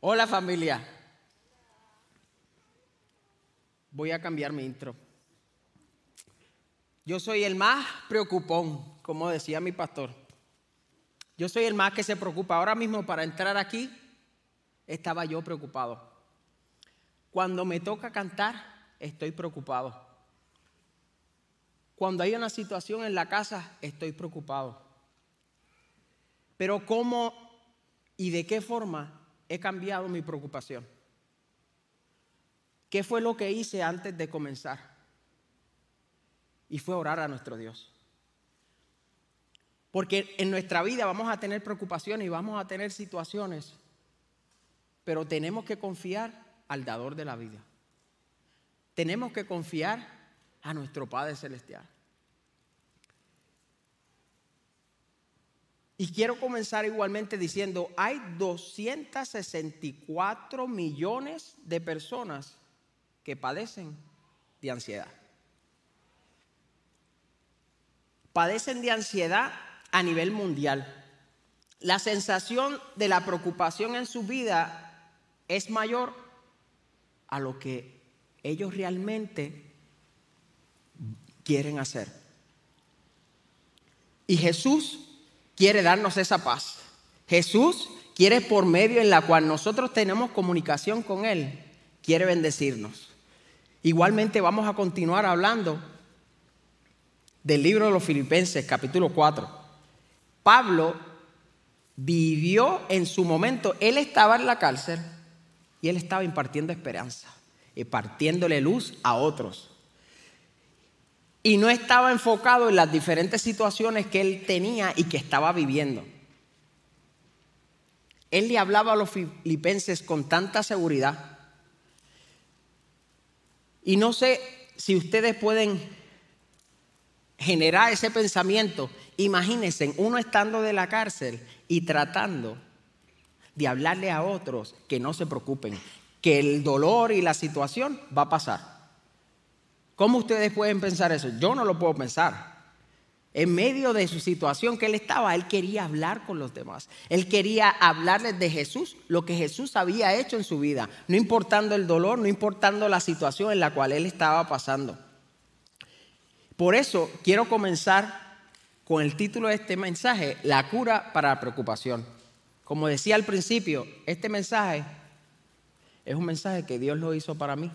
Hola familia. Voy a cambiar mi intro. Yo soy el más preocupón, como decía mi pastor. Yo soy el más que se preocupa. Ahora mismo para entrar aquí estaba yo preocupado. Cuando me toca cantar, estoy preocupado. Cuando hay una situación en la casa, estoy preocupado. Pero ¿cómo y de qué forma he cambiado mi preocupación? ¿Qué fue lo que hice antes de comenzar? Y fue orar a nuestro Dios. Porque en nuestra vida vamos a tener preocupaciones y vamos a tener situaciones, pero tenemos que confiar al dador de la vida. Tenemos que confiar a nuestro Padre Celestial. Y quiero comenzar igualmente diciendo, hay 264 millones de personas que padecen de ansiedad. Padecen de ansiedad a nivel mundial. La sensación de la preocupación en su vida es mayor a lo que ellos realmente quieren hacer. Y Jesús quiere darnos esa paz. Jesús quiere por medio en la cual nosotros tenemos comunicación con Él, quiere bendecirnos. Igualmente vamos a continuar hablando del libro de los Filipenses, capítulo 4. Pablo vivió en su momento, él estaba en la cárcel y él estaba impartiendo esperanza, impartiéndole luz a otros y no estaba enfocado en las diferentes situaciones que él tenía y que estaba viviendo. Él le hablaba a los filipenses con tanta seguridad. Y no sé si ustedes pueden generar ese pensamiento. Imagínense uno estando de la cárcel y tratando de hablarle a otros que no se preocupen, que el dolor y la situación va a pasar. ¿Cómo ustedes pueden pensar eso? Yo no lo puedo pensar. En medio de su situación que él estaba, él quería hablar con los demás. Él quería hablarles de Jesús, lo que Jesús había hecho en su vida, no importando el dolor, no importando la situación en la cual él estaba pasando. Por eso quiero comenzar con el título de este mensaje, La cura para la preocupación. Como decía al principio, este mensaje es un mensaje que Dios lo hizo para mí.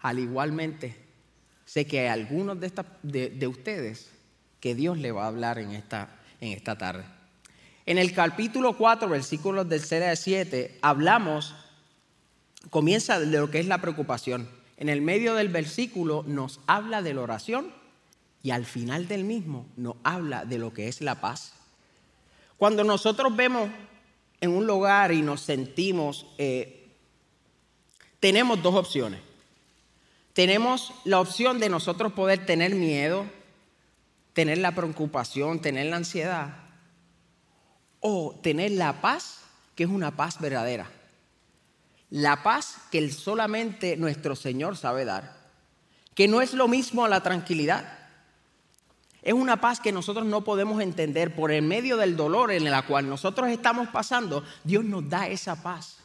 Al igualmente, sé que hay algunos de, de, ustedes que Dios le va a hablar en esta, en esta tarde. En el capítulo 4, versículos del 6 al 7, hablamos, comienza de lo que es la preocupación. En el medio del versículo nos habla de la oración y al final del mismo nos habla de lo que es la paz. Cuando nosotros vemos en un lugar y nos sentimos, eh, tenemos dos opciones tenemos la opción de nosotros poder tener miedo, tener la preocupación, tener la ansiedad, o tener la paz, que es una paz verdadera. La paz que solamente nuestro Señor sabe dar, que no es lo mismo a la tranquilidad. Es una paz que nosotros no podemos entender por el medio del dolor en el cual nosotros estamos pasando. Dios nos da esa paz.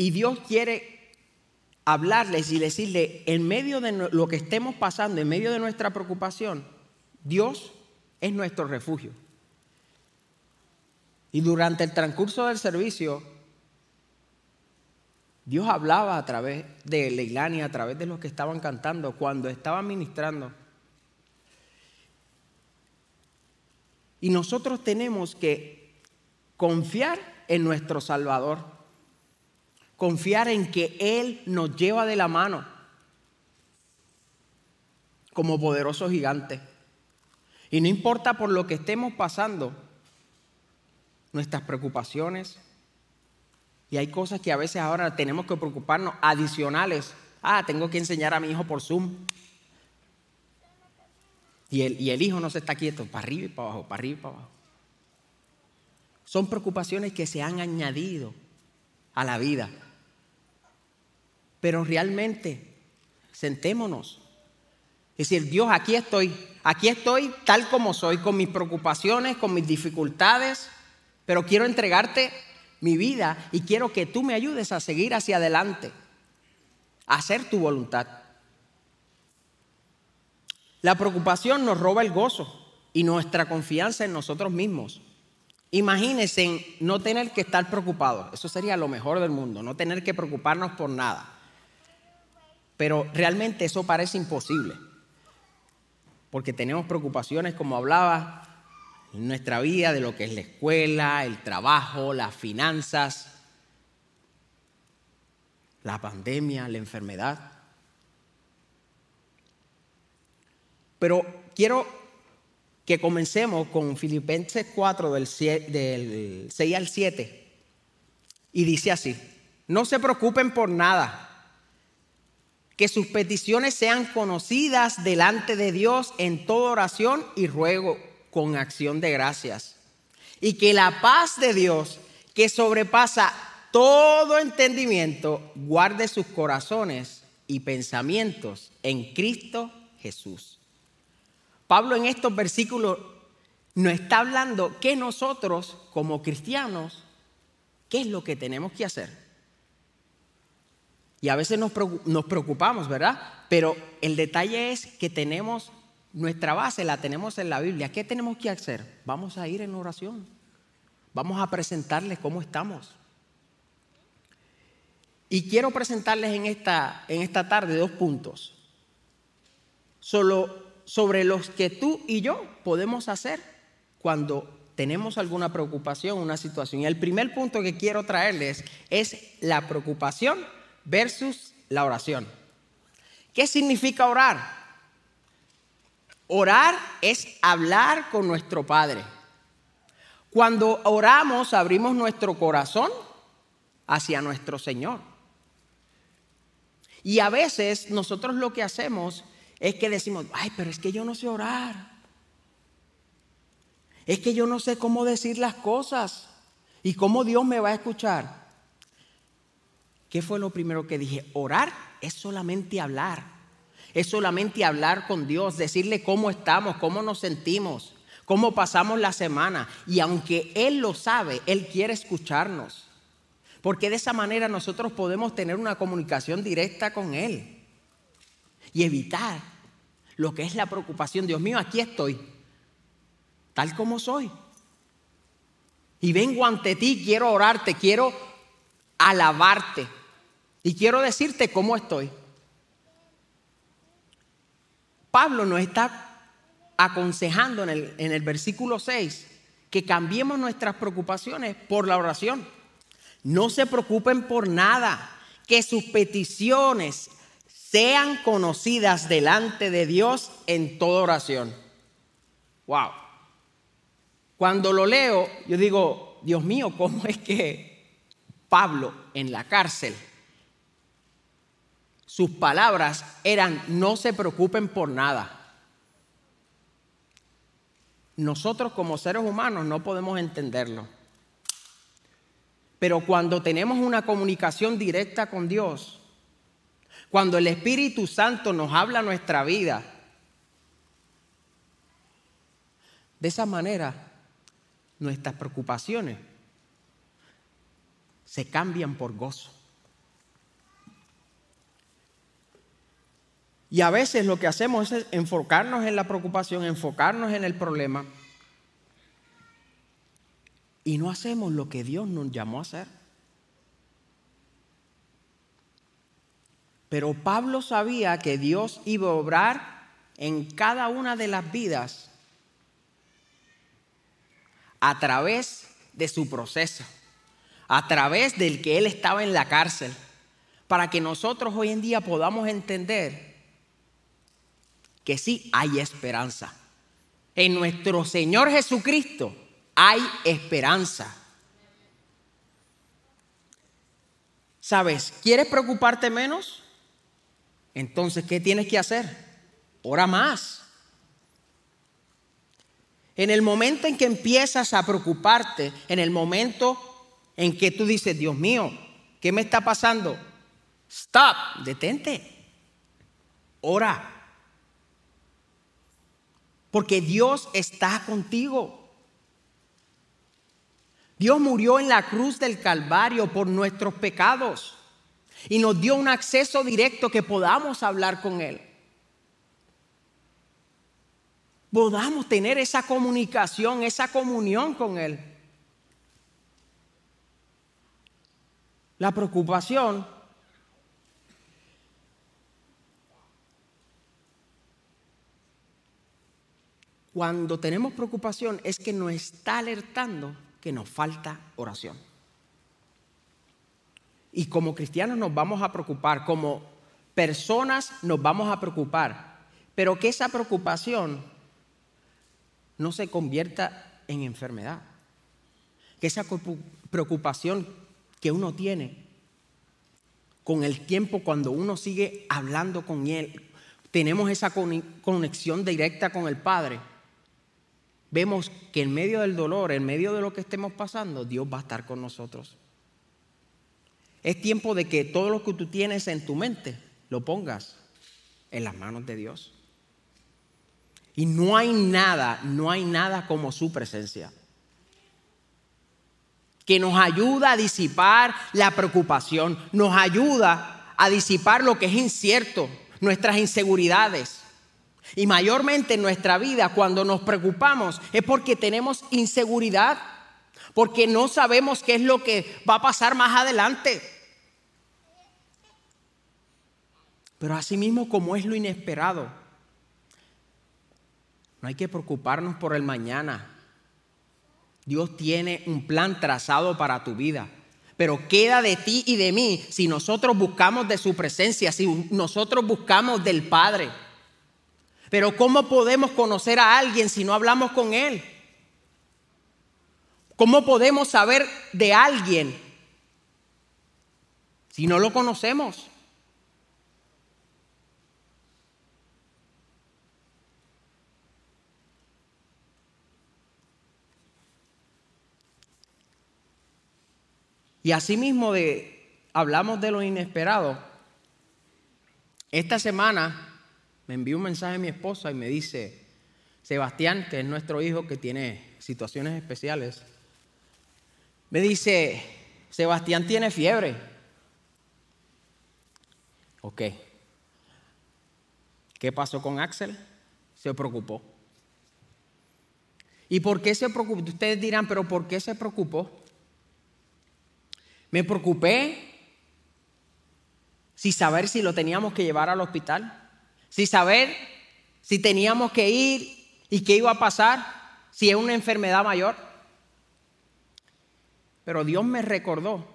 Y Dios quiere hablarles y decirle, en medio de lo que estemos pasando, en medio de nuestra preocupación, Dios es nuestro refugio. Y durante el transcurso del servicio, Dios hablaba a través de Leilani, a través de los que estaban cantando, cuando estaban ministrando. Y nosotros tenemos que confiar en nuestro Salvador confiar en que Él nos lleva de la mano como poderoso gigante. Y no importa por lo que estemos pasando, nuestras preocupaciones, y hay cosas que a veces ahora tenemos que preocuparnos adicionales. Ah, tengo que enseñar a mi hijo por Zoom. Y el, y el hijo no se está quieto, para arriba y para abajo, para arriba y para abajo. Son preocupaciones que se han añadido a la vida. Pero realmente, sentémonos Es decir, Dios, aquí estoy, aquí estoy tal como soy, con mis preocupaciones, con mis dificultades, pero quiero entregarte mi vida y quiero que tú me ayudes a seguir hacia adelante, a hacer tu voluntad. La preocupación nos roba el gozo y nuestra confianza en nosotros mismos. Imagínense no tener que estar preocupados. Eso sería lo mejor del mundo, no tener que preocuparnos por nada. Pero realmente eso parece imposible. Porque tenemos preocupaciones, como hablaba, en nuestra vida de lo que es la escuela, el trabajo, las finanzas, la pandemia, la enfermedad. Pero quiero que comencemos con Filipenses 4 del 6 al 7. Y dice así, no se preocupen por nada, que sus peticiones sean conocidas delante de Dios en toda oración y ruego con acción de gracias. Y que la paz de Dios, que sobrepasa todo entendimiento, guarde sus corazones y pensamientos en Cristo Jesús. Pablo en estos versículos nos está hablando que nosotros como cristianos, ¿qué es lo que tenemos que hacer? Y a veces nos preocupamos, ¿verdad? Pero el detalle es que tenemos nuestra base, la tenemos en la Biblia. ¿Qué tenemos que hacer? Vamos a ir en oración. Vamos a presentarles cómo estamos. Y quiero presentarles en esta, en esta tarde dos puntos. Solo sobre los que tú y yo podemos hacer cuando tenemos alguna preocupación, una situación. Y el primer punto que quiero traerles es la preocupación versus la oración. ¿Qué significa orar? Orar es hablar con nuestro Padre. Cuando oramos abrimos nuestro corazón hacia nuestro Señor. Y a veces nosotros lo que hacemos es que decimos, ay, pero es que yo no sé orar. Es que yo no sé cómo decir las cosas y cómo Dios me va a escuchar. ¿Qué fue lo primero que dije? Orar es solamente hablar. Es solamente hablar con Dios, decirle cómo estamos, cómo nos sentimos, cómo pasamos la semana. Y aunque Él lo sabe, Él quiere escucharnos. Porque de esa manera nosotros podemos tener una comunicación directa con Él y evitar lo que es la preocupación. Dios mío, aquí estoy, tal como soy. Y vengo ante ti, quiero orarte, quiero alabarte y quiero decirte cómo estoy. Pablo nos está aconsejando en el, versículo 6 que cambiemos nuestras preocupaciones por la oración. No se preocupen por nada, que sus peticiones sean conocidas delante de Dios en toda oración. Wow. Cuando lo leo, yo digo, Dios mío, ¿cómo es que Pablo en la cárcel, sus palabras eran, no se preocupen por nada? Nosotros como seres humanos no podemos entenderlo. Pero cuando tenemos una comunicación directa con Dios, cuando el Espíritu Santo nos habla nuestra vida, de esa manera nuestras preocupaciones se cambian por gozo. Y a veces lo que hacemos es enfocarnos en la preocupación, enfocarnos en el problema, y no hacemos lo que Dios nos llamó a hacer. Pero Pablo sabía que Dios iba a obrar en cada una de las vidas a través de su proceso, a través del que él estaba en la cárcel, para que nosotros hoy en día podamos entender que sí hay esperanza. En nuestro Señor Jesucristo hay esperanza. ¿Sabes? ¿Quieres preocuparte menos? Entonces, ¿qué tienes que hacer? Ora más. En el momento en que empiezas a preocuparte, en el momento en que tú dices, Dios mío, ¿qué me está pasando? Stop, detente. Ora. Porque Dios está contigo. Dios murió en la cruz del Calvario por nuestros pecados y nos dio un acceso directo que podamos hablar con Él. Podamos tener esa comunicación, esa comunión con Él. La preocupación cuando tenemos preocupación es que nos está alertando que nos falta oración. Y como cristianos nos vamos a preocupar, como personas nos vamos a preocupar, pero que esa preocupación no se convierta en enfermedad. Que esa preocupación que uno tiene con el tiempo cuando uno sigue hablando con Él, tenemos esa conexión directa con el Padre, vemos que en medio del dolor, en medio de lo que estemos pasando, Dios va a estar con nosotros. Es tiempo de que todo lo que tú tienes en tu mente lo pongas en las manos de Dios. Y no hay nada, no hay nada como su presencia que nos ayuda a disipar la preocupación, nos ayuda a disipar lo que es incierto, nuestras inseguridades. Y mayormente en nuestra vida, cuando nos preocupamos, es porque tenemos inseguridad, porque no sabemos qué es lo que va a pasar más adelante. Pero asimismo como es lo inesperado, no hay que preocuparnos por el mañana, Dios tiene un plan trazado para tu vida. Pero queda de ti y de mí si nosotros buscamos de su presencia, si nosotros buscamos del Padre. Pero ¿cómo podemos conocer a alguien si no hablamos con Él? ¿Cómo podemos saber de alguien si no lo conocemos? Y asimismo de, hablamos de lo inesperado. Esta semana me envió un mensaje a mi esposa y me dice, Sebastián, que es nuestro hijo que tiene situaciones especiales, me dice, Sebastián tiene fiebre. Ok. ¿Qué pasó con Axel? Se preocupó. ¿Y por qué se preocupó? Ustedes dirán, pero ¿por qué se preocupó? Me preocupé sin saber si lo teníamos que llevar al hospital, sin saber si teníamos que ir y qué iba a pasar, si es una enfermedad mayor. Pero Dios me recordó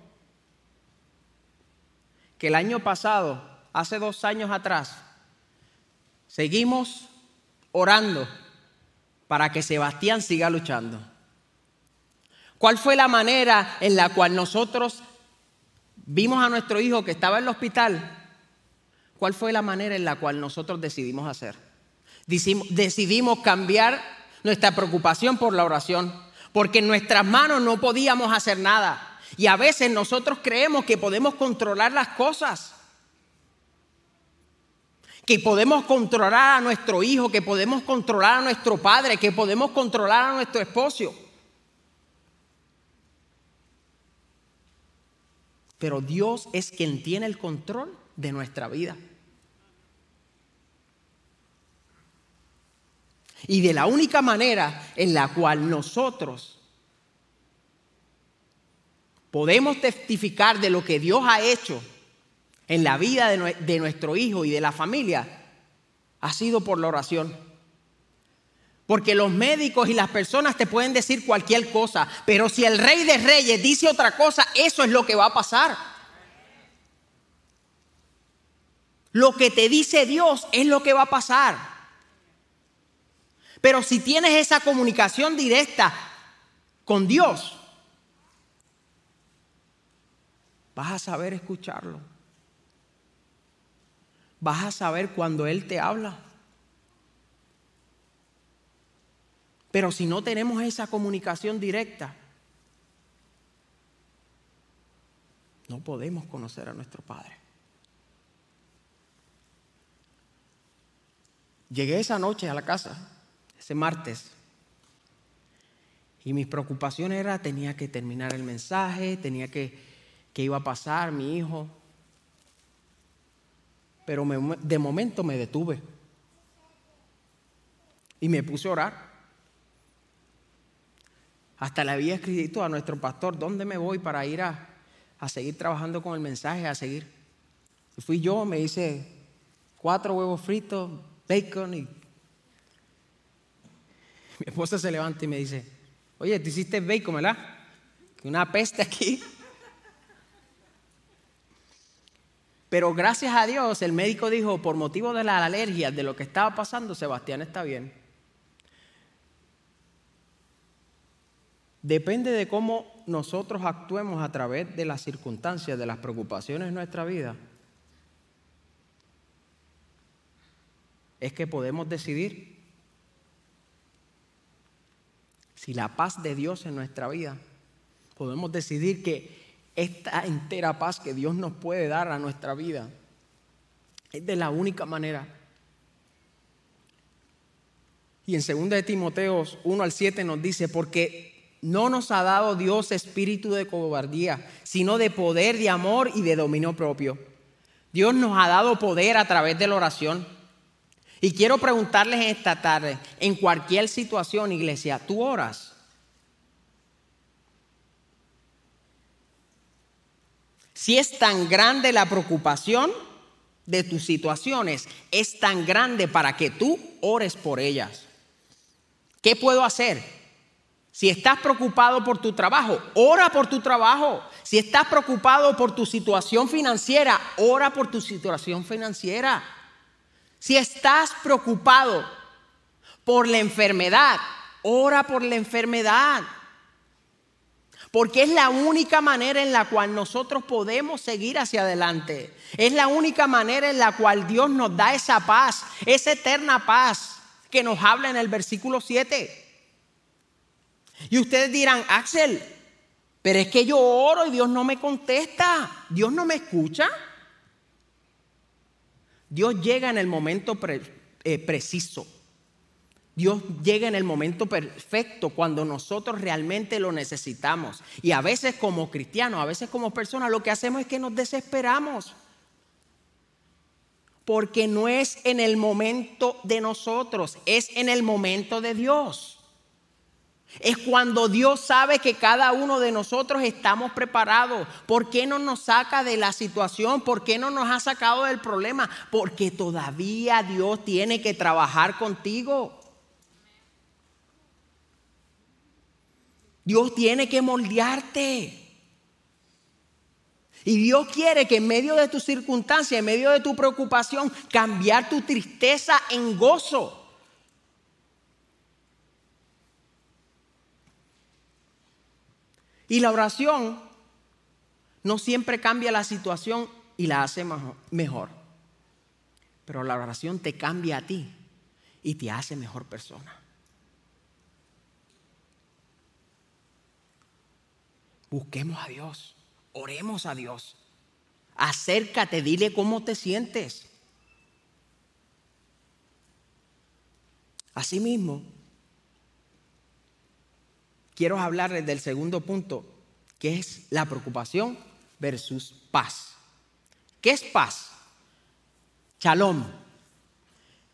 que el año pasado, hace dos años atrás, seguimos orando para que Sebastián siga luchando. ¿Cuál fue la manera en la cual nosotros vimos a nuestro hijo que estaba en el hospital? ¿Cuál fue la manera en la cual nosotros decidimos hacer? Decidimos cambiar nuestra preocupación por la oración, porque en nuestras manos no podíamos hacer nada. Y a veces nosotros creemos que podemos controlar las cosas, que podemos controlar a nuestro hijo, que podemos controlar a nuestro padre, que podemos controlar a nuestro esposo. Pero Dios es quien tiene el control de nuestra vida. Y de la única manera en la cual nosotros podemos testificar de lo que Dios ha hecho en la vida de, nuestro hijo y de la familia, ha sido por la oración. Porque los médicos y las personas te pueden decir cualquier cosa, pero si el rey de reyes dice otra cosa, eso es lo que va a pasar. Lo que te dice Dios es lo que va a pasar. Pero si tienes esa comunicación directa con Dios, vas a saber escucharlo. Vas a saber cuando Él te habla. Pero si no tenemos esa comunicación directa, no podemos conocer a nuestro Padre. Llegué esa noche a la casa, ese martes. Y mis preocupaciones era, tenía que terminar el mensaje, tenía que, que iba a pasar mi hijo. Pero de momento me detuve. Y me puse a orar. Hasta le había escrito a nuestro pastor, ¿dónde me voy para ir a, a seguir trabajando con el mensaje, a seguir? Y fui yo, me hice cuatro huevos fritos, bacon y... Mi esposa se levanta y me dice, oye, te hiciste bacon, ¿verdad? Una peste aquí. Pero gracias a Dios el médico dijo, por motivo de la alergia, de lo que estaba pasando, Sebastián está bien. Depende de cómo nosotros actuemos a través de las circunstancias, de las preocupaciones de nuestra vida. Es que podemos decidir si la paz de Dios en nuestra vida, podemos decidir que esta entera paz que Dios nos puede dar a nuestra vida es de la única manera. Y en 2 de Timoteo 1 al 7 nos dice, porque no nos ha dado Dios espíritu de cobardía, sino de poder, de amor y de dominio propio. Dios nos ha dado poder a través de la oración. Y quiero preguntarles esta tarde, en cualquier situación, iglesia, ¿tú oras? Si es tan grande la preocupación de tus situaciones, es tan grande para que tú ores por ellas. ¿Qué puedo hacer? Si estás preocupado por tu trabajo, ora por tu trabajo. Si estás preocupado por tu situación financiera, ora por tu situación financiera. Si estás preocupado por la enfermedad, ora por la enfermedad. Porque es la única manera en la cual nosotros podemos seguir hacia adelante. Es la única manera en la cual Dios nos da esa paz, esa eterna paz que nos habla en el versículo 7. Y ustedes dirán, Axel, pero es que yo oro y Dios no me contesta. Dios no me escucha. Dios llega en el momento eh, preciso. Dios llega en el momento perfecto cuando nosotros realmente lo necesitamos. Y a veces como cristianos, a veces como personas, lo que hacemos es que nos desesperamos. Porque no es en el momento de nosotros, es en el momento de Dios. Es cuando Dios sabe que cada uno de nosotros estamos preparados. ¿Por qué no nos saca de la situación? ¿Por qué no nos ha sacado del problema? Porque todavía Dios tiene que trabajar contigo. Dios tiene que moldearte. Y Dios quiere que en medio de tu circunstancia, en medio de tu preocupación, cambiar tu tristeza en gozo. Y la oración no siempre cambia la situación y la hace mejor. Pero la oración te cambia a ti y te hace mejor persona. Busquemos a Dios, oremos a Dios. Acércate, dile cómo te sientes. Asimismo, quiero hablarles del segundo punto, que es la preocupación versus paz. ¿Qué es paz? Shalom.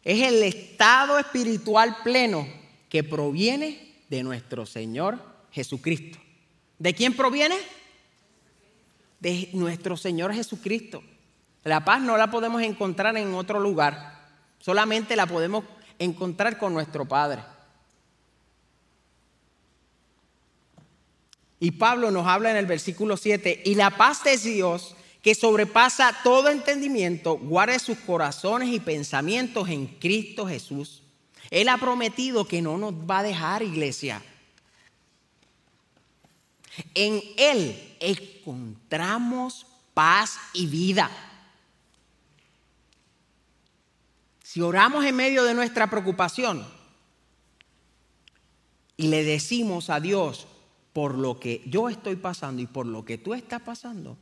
Es el estado espiritual pleno que proviene de nuestro Señor Jesucristo. ¿De quién proviene? De nuestro Señor Jesucristo. La paz no la podemos encontrar en otro lugar, solamente la podemos encontrar con nuestro Padre. Y Pablo nos habla en el versículo 7, y la paz de Dios, que sobrepasa todo entendimiento, guarde sus corazones y pensamientos en Cristo Jesús. Él ha prometido que no nos va a dejar, iglesia. En Él encontramos paz y vida. Si oramos en medio de nuestra preocupación y le decimos a Dios, por lo que yo estoy pasando y por lo que tú estás pasando,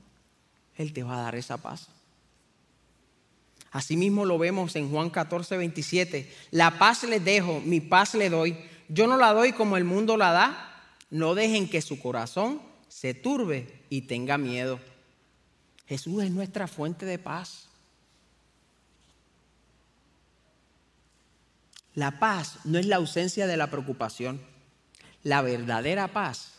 Él te va a dar esa paz. Asimismo lo vemos en Juan 14, 27. La paz les dejo, mi paz le doy. Yo no la doy como el mundo la da. No dejen que su corazón se turbe y tenga miedo. Jesús es nuestra fuente de paz. La paz no es la ausencia de la preocupación. La verdadera paz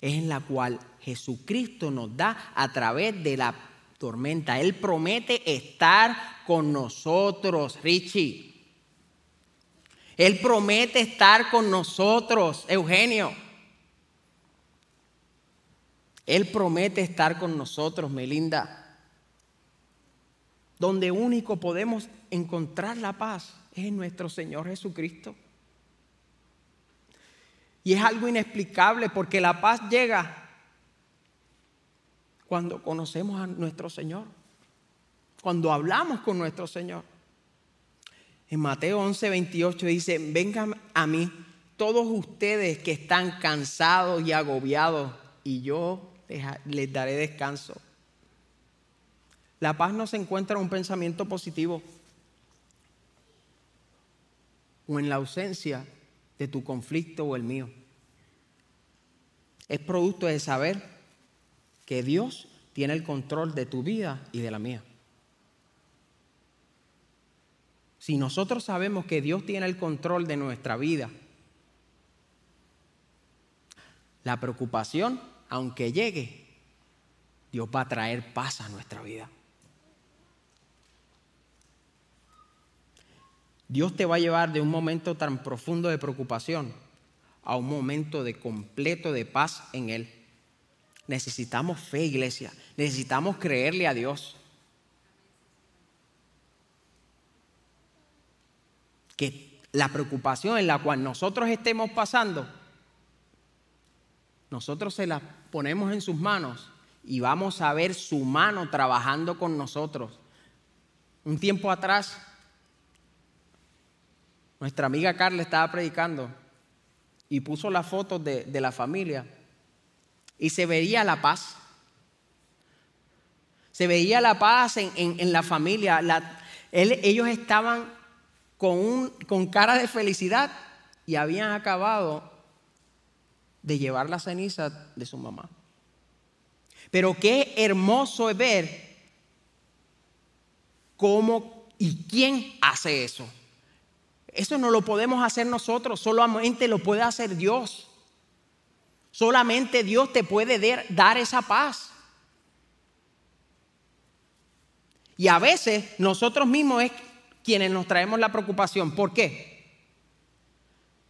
es en la cual Jesucristo nos da a través de la tormenta. Él promete estar con nosotros, Richie. Él promete estar con nosotros, Eugenio. Él promete estar con nosotros, Melinda. Donde único podemos encontrar la paz es en nuestro Señor Jesucristo. Y es algo inexplicable porque la paz llega cuando conocemos a nuestro Señor, cuando hablamos con nuestro Señor. En Mateo 11, 28 dice, vengan a mí todos ustedes que están cansados y agobiados y yo les daré descanso. La paz no se encuentra en un pensamiento positivo o en la ausencia de tu conflicto o el mío. Es producto de saber que Dios tiene el control de tu vida y de la mía. Si nosotros sabemos que Dios tiene el control de nuestra vida, la preocupación, aunque llegue, Dios va a traer paz a nuestra vida. Dios te va a llevar de un momento tan profundo de preocupación a un momento de completo de paz en Él. Necesitamos fe, iglesia. Necesitamos creerle a Dios. Que la preocupación en la cual nosotros estemos pasando, nosotros se la ponemos en sus manos y vamos a ver su mano trabajando con nosotros. Un tiempo atrás, nuestra amiga Carla estaba predicando y puso las fotos de, de la familia y se veía la paz. Se veía la paz en, la familia. ellos estaban con, con cara de felicidad y habían acabado de llevar la ceniza de su mamá. Pero qué hermoso es ver cómo y quién hace eso. Eso no lo podemos hacer nosotros, solamente lo puede hacer Dios. Solamente Dios te puede dar esa paz. Y a veces nosotros mismos es quienes nos traemos la preocupación. ¿Por qué?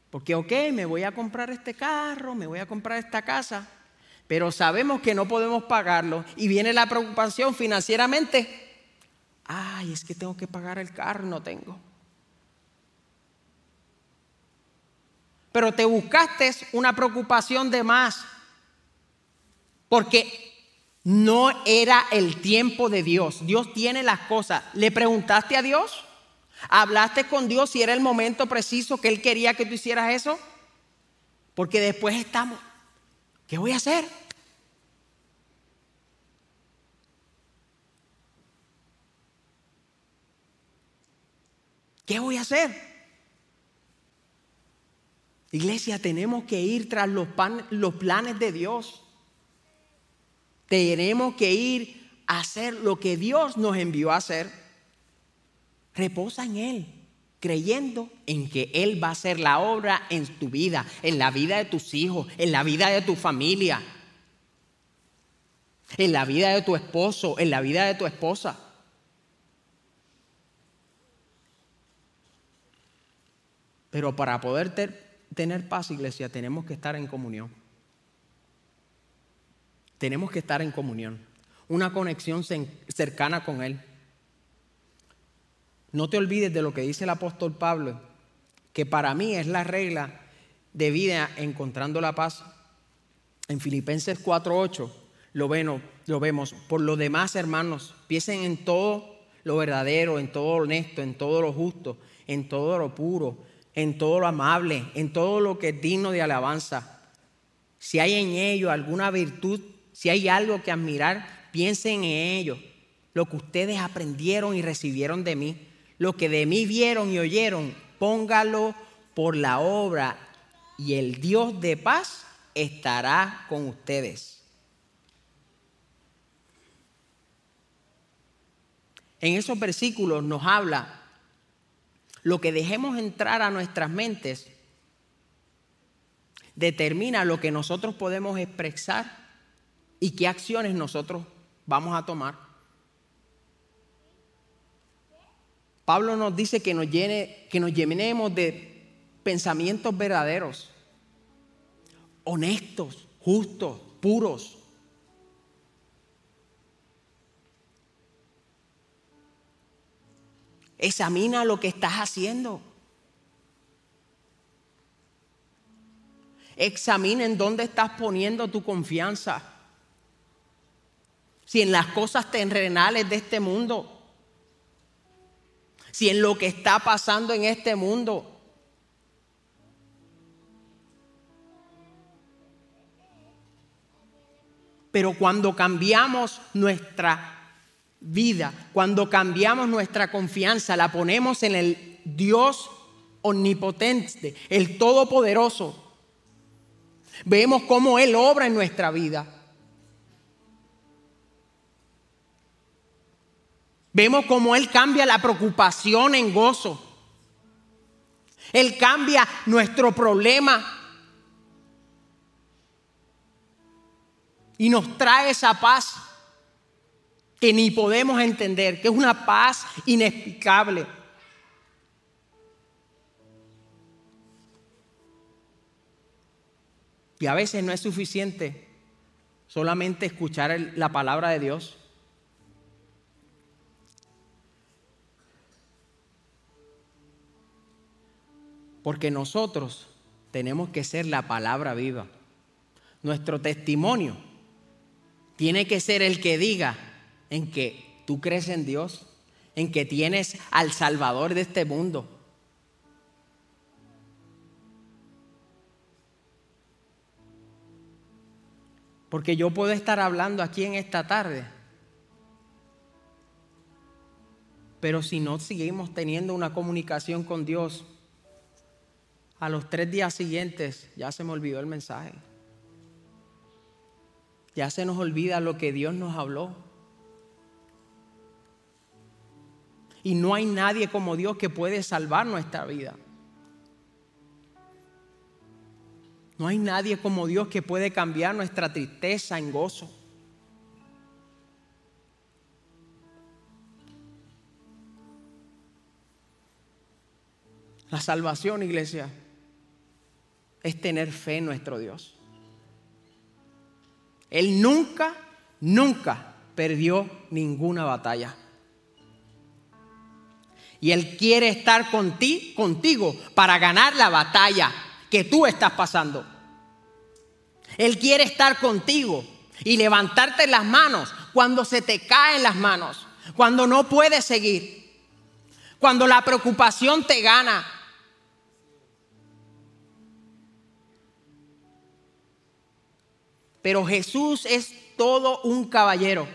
Porque, ok, me voy a comprar este carro, me voy a comprar esta casa, pero sabemos que no podemos pagarlo y viene la preocupación financieramente. Ay, es que tengo que pagar el carro, no tengo. Pero te buscaste una preocupación de más, porque no era el tiempo de Dios. Dios tiene las cosas. ¿Le preguntaste a Dios? ¿Hablaste con Dios si era el momento preciso que Él quería que tú hicieras eso? Porque después estamos, ¿qué voy a hacer? ¿Qué voy a hacer? Iglesia, tenemos que ir tras los, planes de Dios. Tenemos que ir a hacer lo que Dios nos envió a hacer. Reposa en Él, creyendo en que Él va a hacer la obra en tu vida, en la vida de tus hijos, en la vida de tu familia, en la vida de tu esposo, en la vida de tu esposa. Pero para poder tener paz, iglesia, tenemos que estar en comunión. Tenemos que estar en comunión. Una conexión cercana con Él. No te olvides de lo que dice el apóstol Pablo, que para mí es la regla de vida encontrando la paz. En Filipenses 4:8 lo, lo vemos. Por lo demás, hermanos, piensen en todo lo verdadero, en todo lo honesto, en todo lo justo, en todo lo puro, en todo lo amable, en todo lo que es digno de alabanza. Si hay en ello alguna virtud, si hay algo que admirar, piensen en ello. lo que ustedes aprendieron y recibieron de mí, lo que de mí vieron y oyeron, póngalo por la obra y el Dios de paz estará con ustedes. En esos versículos nos habla lo que dejemos entrar a nuestras mentes determina lo que nosotros podemos expresar y qué acciones nosotros vamos a tomar. Pablo nos dice que nos, llenemos de pensamientos verdaderos, honestos, justos, puros. Examina lo que estás haciendo. Examina en dónde estás poniendo tu confianza. Si en las cosas terrenales de este mundo. Si en lo que está pasando en este mundo. Pero cuando cambiamos nuestra vida, cuando cambiamos nuestra confianza, la ponemos en el Dios omnipotente, el Todopoderoso, Vemos cómo Él obra en nuestra vida. Vemos cómo Él cambia la preocupación en gozo. Él cambia nuestro problema y nos trae esa paz que ni podemos entender, que es una paz inexplicable. Y a veces no es suficiente solamente escuchar la palabra de Dios. Porque nosotros tenemos que ser la palabra viva. Nuestro testimonio tiene que ser el que diga en que tú crees en Dios, en que tienes al Salvador de este mundo, Porque yo puedo estar hablando aquí en esta tarde. Pero si no seguimos teniendo una comunicación con Dios, a los tres días siguientes ya se me olvidó el mensaje. Ya se nos olvida lo que Dios nos habló. Y no hay nadie como Dios que puede salvar nuestra vida. No hay nadie como Dios que puede cambiar nuestra tristeza en gozo. La salvación, iglesia, es tener fe en nuestro Dios. Él nunca, nunca perdió ninguna batalla. Y Él quiere estar contigo, para ganar la batalla que tú estás pasando. Él quiere estar contigo y levantarte las manos cuando se te caen las manos, cuando no puedes seguir, cuando la preocupación te gana. Pero Jesús es todo un caballero.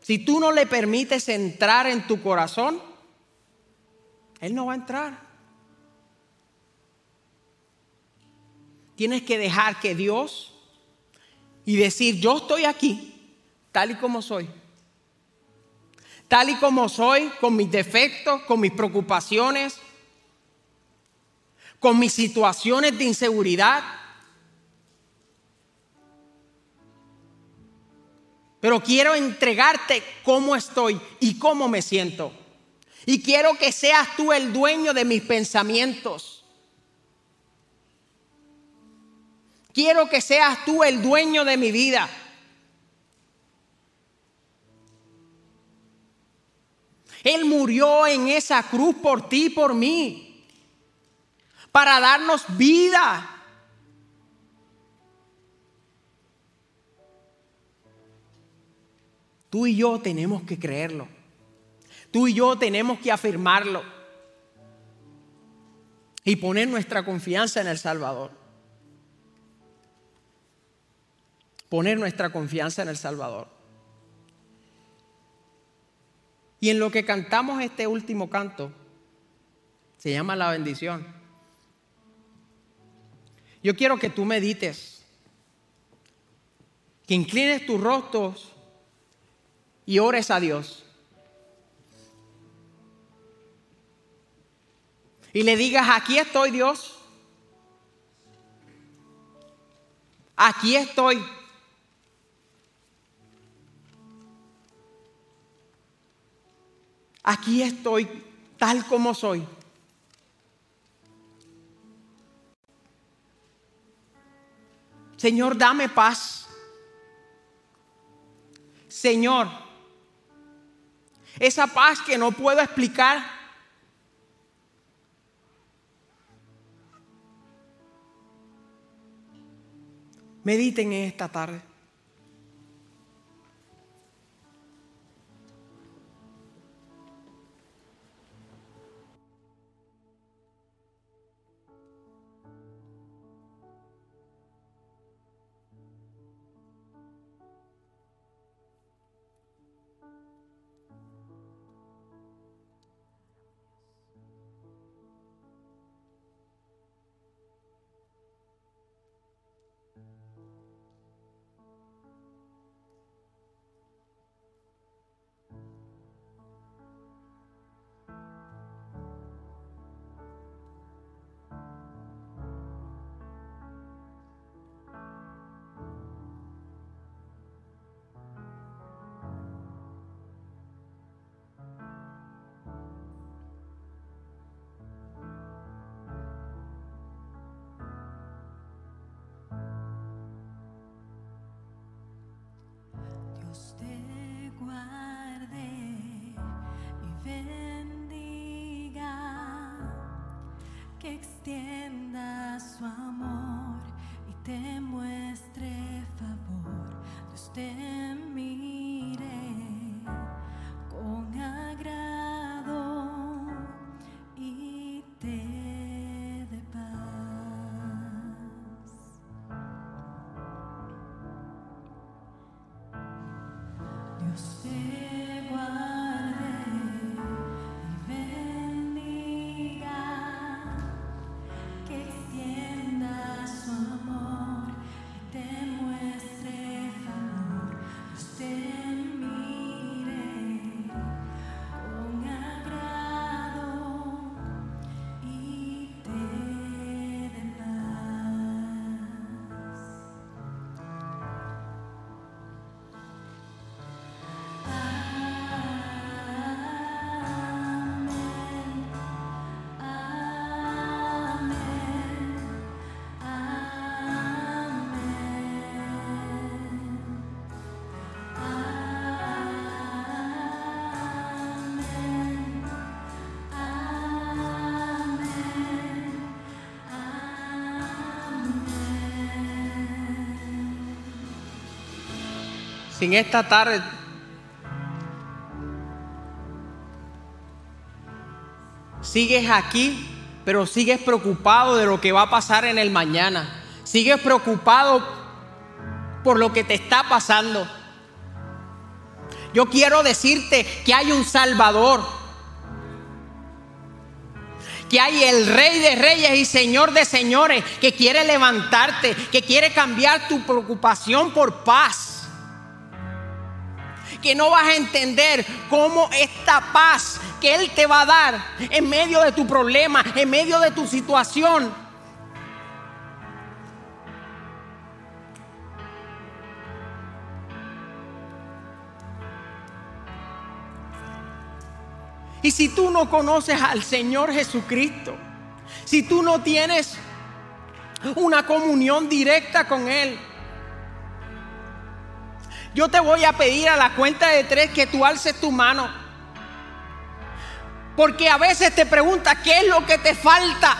Si tú no le permites entrar en tu corazón, Él no va a entrar. Tienes que dejar que Dios y decir, yo estoy aquí tal y como soy. Tal y como soy, con mis defectos, con mis preocupaciones, con mis situaciones de inseguridad. Pero quiero entregarte cómo estoy y cómo me siento. Y quiero que seas tú el dueño de mis pensamientos Quiero que seas tú el dueño de mi vida. Él murió en esa cruz por ti y por mí, para darnos vida. Tú y yo tenemos que creerlo. Tú y yo tenemos que afirmarlo. Y poner nuestra confianza en el Salvador. poner nuestra confianza en el Salvador. Y en lo que cantamos este último canto, se llama la bendición. Yo quiero que tú medites, que inclines tus rostros y ores a Dios. Y le digas, aquí estoy Dios. Aquí estoy. Aquí estoy tal como soy. Señor, dame paz. Señor, esa paz que no puedo explicar. Mediten en esta tarde. Extienda su amor y te muestre favor. Dios te Sin esta tarde sigues aquí, pero sigues preocupado de lo que va a pasar en el mañana. Sigues preocupado por lo que te está pasando. Yo quiero decirte que hay un Salvador. Que hay el Rey de Reyes y Señor de Señores que quiere levantarte, que quiere cambiar tu preocupación por paz que no vas a entender cómo esta paz que Él te va a dar en medio de tu problema, en medio de tu situación. Y si tú no conoces al Señor Jesucristo, si tú no tienes una comunión directa con Él, yo te voy a pedir a la cuenta de tres que tú alces tu mano. Porque a veces te preguntas, ¿qué es lo que te falta?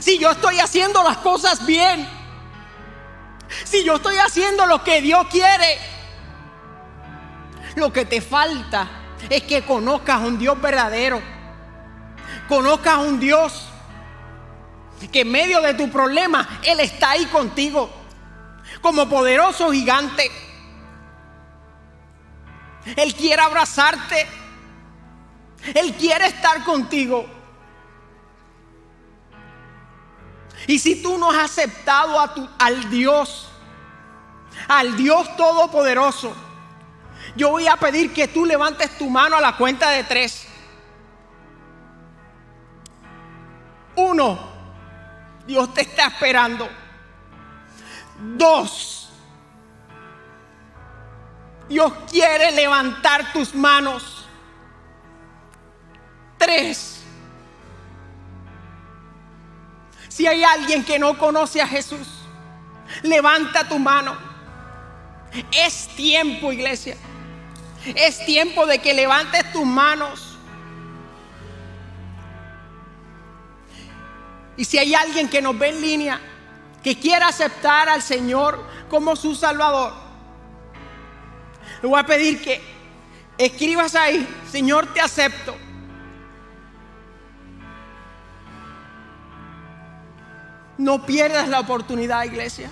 Si yo estoy haciendo las cosas bien. Si yo estoy haciendo lo que Dios quiere. Lo que te falta es que conozcas a un Dios verdadero. Conozcas a un Dios que en medio de tu problema Él está ahí contigo. Como poderoso gigante. Él quiere abrazarte. Él quiere estar contigo. Y si tú no has aceptado a tu, al Dios, al Dios Todopoderoso, yo voy a pedir que tú levantes tu mano a la cuenta de tres. Uno, Dios te está esperando. Dos, Dios quiere levantar tus manos. Tres, si hay alguien que no conoce a Jesús, levanta tu mano. Es tiempo, iglesia. Es tiempo de que levantes tus manos. Y si hay alguien que nos ve en línea, que quiera aceptar al Señor como su Salvador, le voy a pedir que escribas ahí, Señor, te acepto. No pierdas la oportunidad, iglesia.